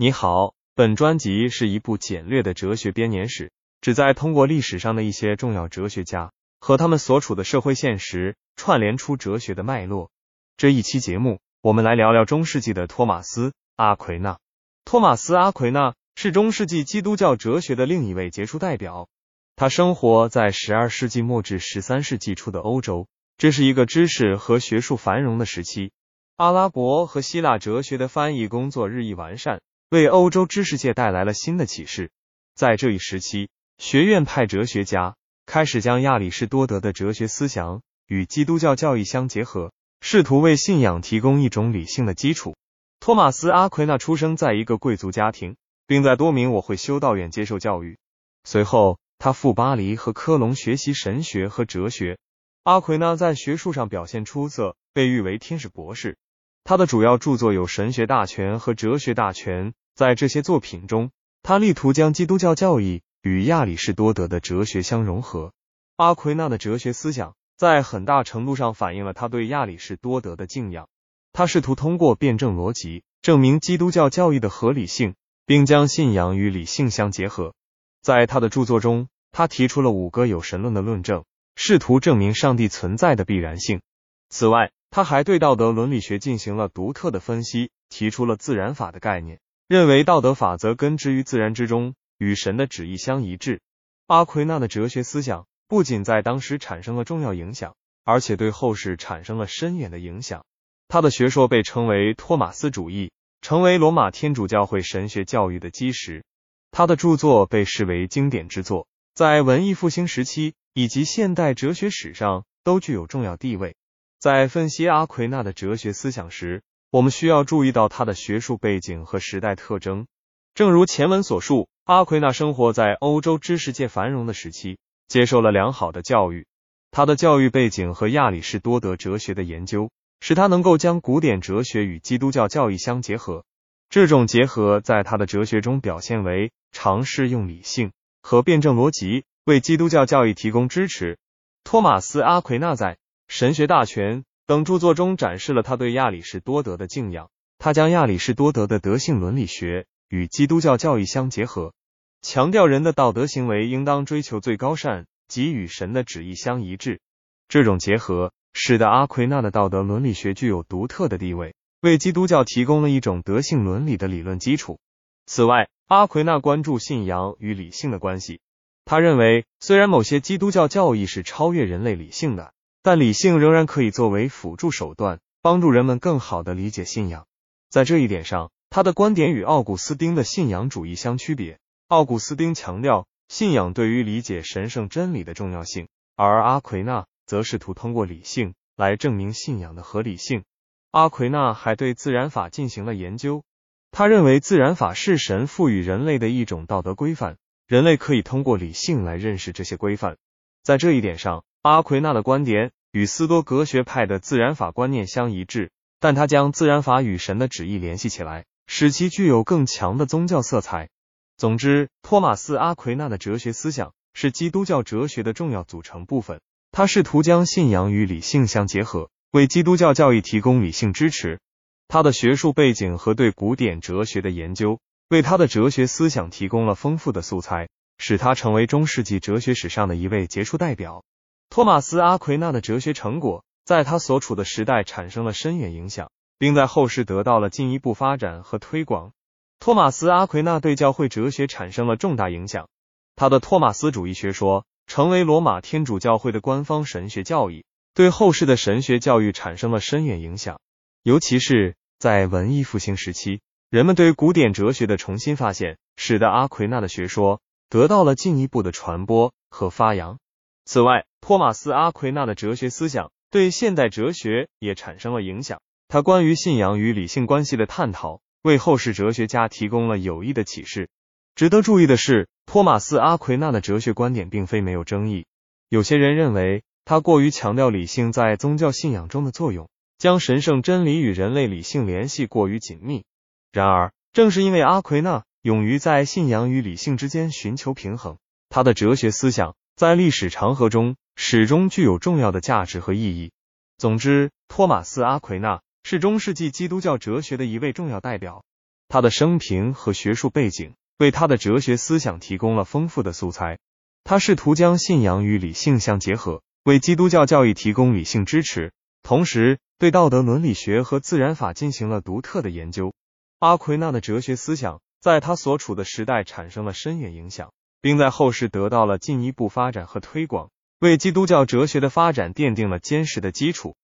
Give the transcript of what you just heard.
你好，本专辑是一部简略的哲学编年史，旨在通过历史上的一些重要哲学家和他们所处的社会现实，串联出哲学的脉络。这一期节目，我们来聊聊中世纪的托马斯·阿奎那。托马斯·阿奎那是中世纪基督教哲学的另一位杰出代表，他生活在十二世纪末至十三世纪初的欧洲，这是一个知识和学术繁荣的时期。阿拉伯和希腊哲学的翻译工作日益完善。为欧洲知识界带来了新的启示。在这一时期，学院派哲学家开始将亚里士多德的哲学思想与基督教教义相结合，试图为信仰提供一种理性的基础。托马斯·阿奎那出生在一个贵族家庭，并在多名我会修道院接受教育。随后，他赴巴黎和科隆学习神学和哲学。阿奎那在学术上表现出色，被誉为天使博士。他的主要著作有《神学大全》和《哲学大全》。在这些作品中，他力图将基督教教义与亚里士多德的哲学相融合。阿奎那的哲学思想在很大程度上反映了他对亚里士多德的敬仰。他试图通过辩证逻辑证明基督教教义的合理性，并将信仰与理性相结合。在他的著作中，他提出了五个有神论的论证，试图证明上帝存在的必然性。此外，他还对道德伦理学进行了独特的分析，提出了自然法的概念。认为道德法则根植于自然之中，与神的旨意相一致。阿奎那的哲学思想不仅在当时产生了重要影响，而且对后世产生了深远的影响。他的学说被称为托马斯主义，成为罗马天主教会神学教育的基石。他的著作被视为经典之作，在文艺复兴时期以及现代哲学史上都具有重要地位。在分析阿奎那的哲学思想时，我们需要注意到他的学术背景和时代特征。正如前文所述，阿奎那生活在欧洲知识界繁荣的时期，接受了良好的教育。他的教育背景和亚里士多德哲学的研究，使他能够将古典哲学与基督教教义相结合。这种结合在他的哲学中表现为尝试用理性和辩证逻辑为基督教教义提供支持。托马斯·阿奎那在《神学大全》。等著作中展示了他对亚里士多德的敬仰。他将亚里士多德的德性伦理学与基督教教义相结合，强调人的道德行为应当追求最高善，及与神的旨意相一致。这种结合使得阿奎那的道德伦理学具有独特的地位，为基督教提供了一种德性伦理的理论基础。此外，阿奎那关注信仰与理性的关系。他认为，虽然某些基督教教义是超越人类理性的。但理性仍然可以作为辅助手段，帮助人们更好的理解信仰。在这一点上，他的观点与奥古斯丁的信仰主义相区别。奥古斯丁强调信仰对于理解神圣真理的重要性，而阿奎那则试图通过理性来证明信仰的合理性。阿奎那还对自然法进行了研究，他认为自然法是神赋予人类的一种道德规范，人类可以通过理性来认识这些规范。在这一点上，阿奎那的观点。与斯多格学派的自然法观念相一致，但他将自然法与神的旨意联系起来，使其具有更强的宗教色彩。总之，托马斯·阿奎那的哲学思想是基督教哲学的重要组成部分。他试图将信仰与理性相结合，为基督教教义提供理性支持。他的学术背景和对古典哲学的研究，为他的哲学思想提供了丰富的素材，使他成为中世纪哲学史上的一位杰出代表。托马斯·阿奎那的哲学成果在他所处的时代产生了深远影响，并在后世得到了进一步发展和推广。托马斯·阿奎那对教会哲学产生了重大影响，他的托马斯主义学说成为罗马天主教会的官方神学教义，对后世的神学教育产生了深远影响。尤其是在文艺复兴时期，人们对古典哲学的重新发现，使得阿奎那的学说得到了进一步的传播和发扬。此外，托马斯·阿奎那的哲学思想对现代哲学也产生了影响。他关于信仰与理性关系的探讨，为后世哲学家提供了有益的启示。值得注意的是，托马斯·阿奎那的哲学观点并非没有争议。有些人认为他过于强调理性在宗教信仰中的作用，将神圣真理与人类理性联系过于紧密。然而，正是因为阿奎那勇于在信仰与理性之间寻求平衡，他的哲学思想。在历史长河中，始终具有重要的价值和意义。总之，托马斯·阿奎那是中世纪基督教哲学的一位重要代表。他的生平和学术背景为他的哲学思想提供了丰富的素材。他试图将信仰与理性相结合，为基督教教义提供理性支持，同时对道德伦理学和自然法进行了独特的研究。阿奎那的哲学思想在他所处的时代产生了深远影响，并在后世得到了进一步发展和推广，为基督教哲学的发展奠定了坚实的基础。